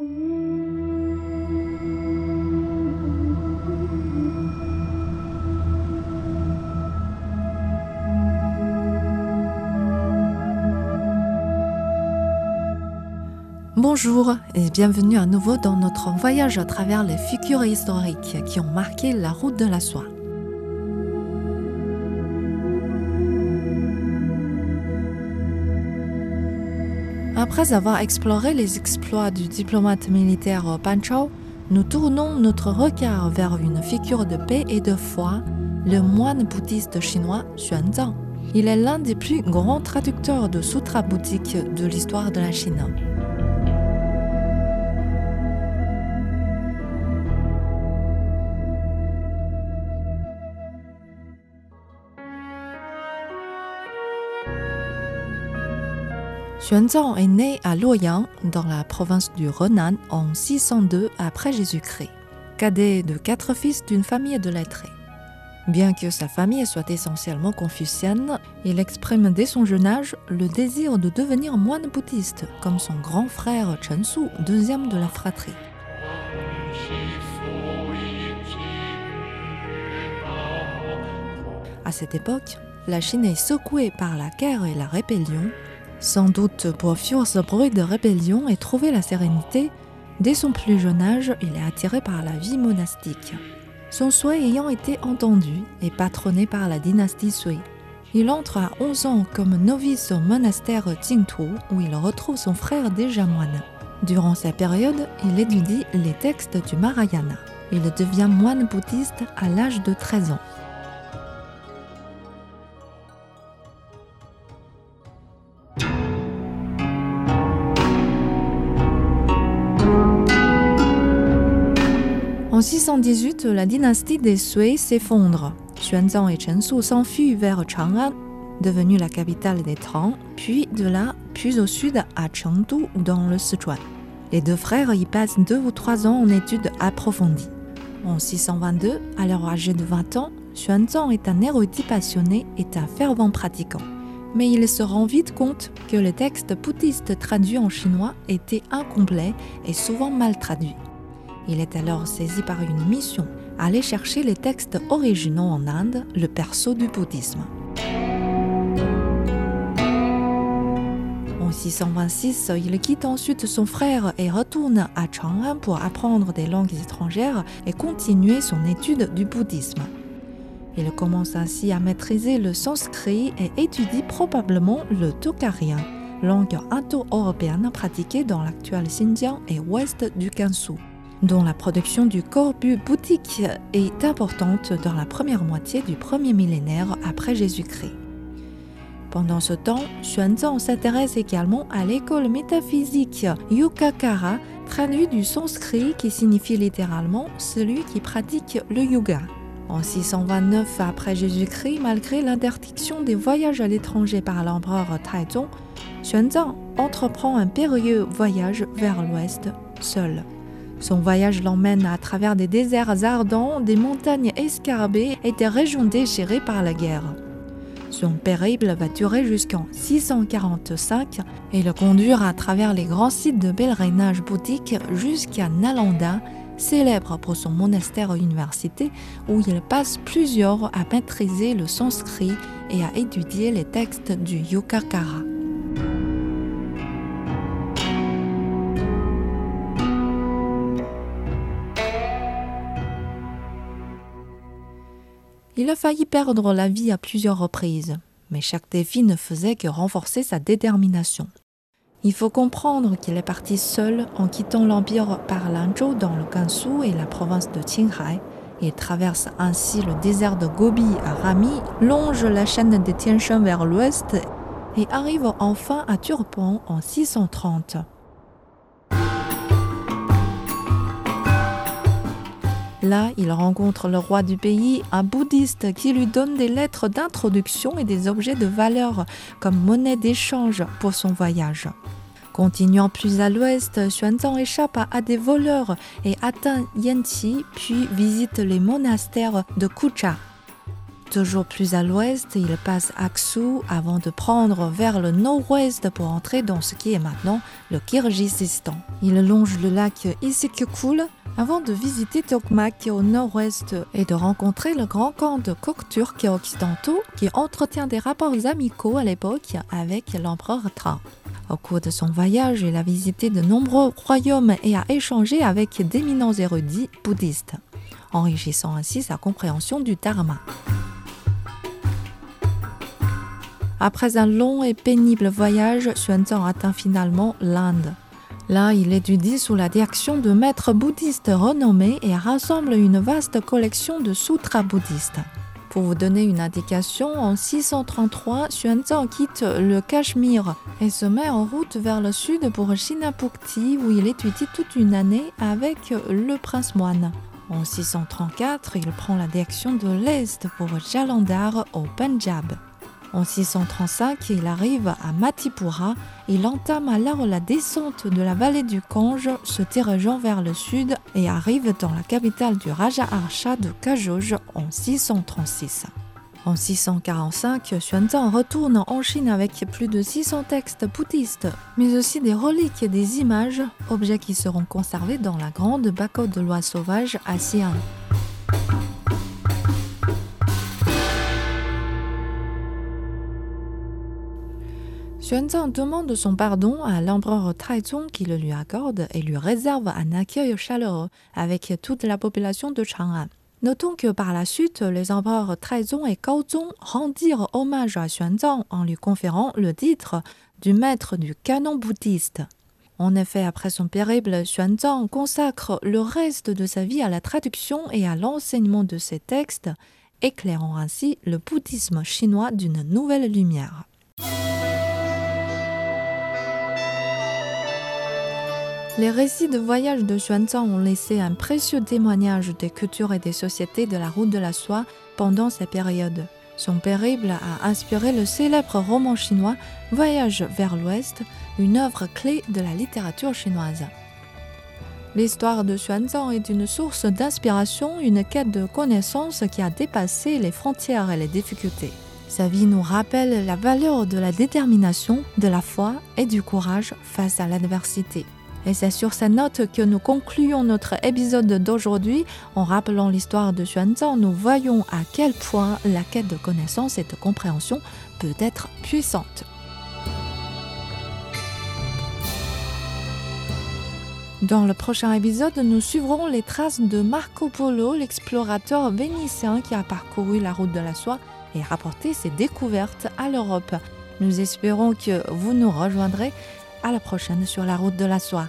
Bonjour et bienvenue à nouveau dans notre voyage à travers les figures historiques qui ont marqué la route de la soie. Après avoir exploré les exploits du diplomate militaire Pan Chao, nous tournons notre regard vers une figure de paix et de foi, le moine bouddhiste chinois Xuanzang. Il est l'un des plus grands traducteurs de sutras bouddhiques de l'histoire de la Chine. Xuanzang est né à Luoyang, dans la province du Renan, en 602 après Jésus-Christ, cadet de quatre fils d'une famille de lettrés. Bien que sa famille soit essentiellement confucienne, il exprime dès son jeune âge le désir de devenir moine bouddhiste, comme son grand frère Chen Su, deuxième de la fratrie. À cette époque, la Chine est secouée par la guerre et la rébellion, sans doute pour fuir ce bruit de rébellion et trouver la sérénité, dès son plus jeune âge, il est attiré par la vie monastique. Son souhait ayant été entendu et patronné par la dynastie Sui. Il entre à 11 ans comme novice au monastère Jingtu où il retrouve son frère déjà moine. Durant cette période, il étudie les textes du Mahayana. Il devient moine bouddhiste à l'âge de 13 ans. En 618, la dynastie des Sui s'effondre. Xuanzang et Chen Su s'enfuient vers Chang'an, devenue la capitale des Tang, puis de là, puis au sud à Chengdu dans le Sichuan. Les deux frères y passent deux ou trois ans en études approfondies. En 622, à leur âge de 20 ans, Xuanzang est un érudit passionné et un fervent pratiquant. Mais il se rend vite compte que les textes bouddhistes traduits en chinois étaient incomplets et souvent mal traduits. Il est alors saisi par une mission, aller chercher les textes originaux en Inde, le perso du bouddhisme. En 626, il quitte ensuite son frère et retourne à Chang'an pour apprendre des langues étrangères et continuer son étude du bouddhisme. Il commence ainsi à maîtriser le sanskrit et étudie probablement le tokarien, langue indo-européenne pratiquée dans l'actuel Xinjiang et ouest du Gansu dont la production du corbu bouddhique est importante dans la première moitié du premier millénaire après Jésus-Christ. Pendant ce temps, Xuanzang s'intéresse également à l'école métaphysique Yukakara, traduit du sanskrit qui signifie littéralement celui qui pratique le yoga. En 629 après Jésus-Christ, malgré l'interdiction des voyages à l'étranger par l'empereur Taizong, Xuanzang entreprend un périlleux voyage vers l'ouest seul. Son voyage l'emmène à travers des déserts ardents, des montagnes escarbées et des régions déchirées par la guerre. Son périple va durer jusqu'en 645 et le conduire à travers les grands sites de pèlerinage bouddhique jusqu'à Nalanda, célèbre pour son monastère-université où il passe plusieurs à maîtriser le sanskrit et à étudier les textes du Yukakara. Il a failli perdre la vie à plusieurs reprises, mais chaque défi ne faisait que renforcer sa détermination. Il faut comprendre qu'il est parti seul en quittant l'empire par Lanzhou dans le Gansu et la province de Qinghai. Il traverse ainsi le désert de Gobi à Rami, longe la chaîne des Tian Shan vers l'ouest et arrive enfin à Turpan en 630. Là, il rencontre le roi du pays, un bouddhiste qui lui donne des lettres d'introduction et des objets de valeur comme monnaie d'échange pour son voyage. Continuant plus à l'ouest, Xuanzang échappe à des voleurs et atteint Yanqi, puis visite les monastères de Kucha. Toujours plus à l'ouest, il passe Aksu avant de prendre vers le nord-ouest pour entrer dans ce qui est maintenant le Kirghizistan. Il longe le lac Isikukul avant de visiter Tokmak au nord-ouest et de rencontrer le grand camp de Kokturk occidentaux qui entretient des rapports amicaux à l'époque avec l'empereur Tra. Au cours de son voyage, il a visité de nombreux royaumes et a échangé avec d'éminents érudits bouddhistes, enrichissant ainsi sa compréhension du Dharma. Après un long et pénible voyage, Xuanzang atteint finalement l'Inde. Là, il étudie sous la direction de maîtres bouddhistes renommés et rassemble une vaste collection de sutras bouddhistes. Pour vous donner une indication, en 633, Xuanzang quitte le Cachemire et se met en route vers le sud pour Shinapukti où il étudie toute une année avec le prince moine. En 634, il prend la direction de l'est pour Jalandhar au Punjab. En 635, il arrive à Matipura. Il entame alors la descente de la vallée du Kange, se dirigeant vers le sud et arrive dans la capitale du Raja Arsha de Kajoj en 636. En 645, Xuanzang retourne en Chine avec plus de 600 textes bouddhistes, mais aussi des reliques et des images, objets qui seront conservés dans la grande Bako de loi sauvage à. Xuanzang demande son pardon à l'empereur Taizong qui le lui accorde et lui réserve un accueil chaleureux avec toute la population de Chang'an. Notons que par la suite, les empereurs Taizong et Gaozong rendirent hommage à Xuanzang en lui conférant le titre du maître du canon bouddhiste. En effet, après son périple, Xuanzang consacre le reste de sa vie à la traduction et à l'enseignement de ses textes, éclairant ainsi le bouddhisme chinois d'une nouvelle lumière. Les récits de voyage de Xuanzang ont laissé un précieux témoignage des cultures et des sociétés de la route de la soie pendant ces périodes. Son périple a inspiré le célèbre roman chinois Voyage vers l'Ouest, une œuvre clé de la littérature chinoise. L'histoire de Xuanzang est une source d'inspiration, une quête de connaissance qui a dépassé les frontières et les difficultés. Sa vie nous rappelle la valeur de la détermination, de la foi et du courage face à l'adversité. Et c'est sur cette note que nous concluons notre épisode d'aujourd'hui. En rappelant l'histoire de Xuanzang, nous voyons à quel point la quête de connaissance et de compréhension peut être puissante. Dans le prochain épisode, nous suivrons les traces de Marco Polo, l'explorateur vénitien qui a parcouru la route de la soie et rapporté ses découvertes à l'Europe. Nous espérons que vous nous rejoindrez à la prochaine sur la route de la soie.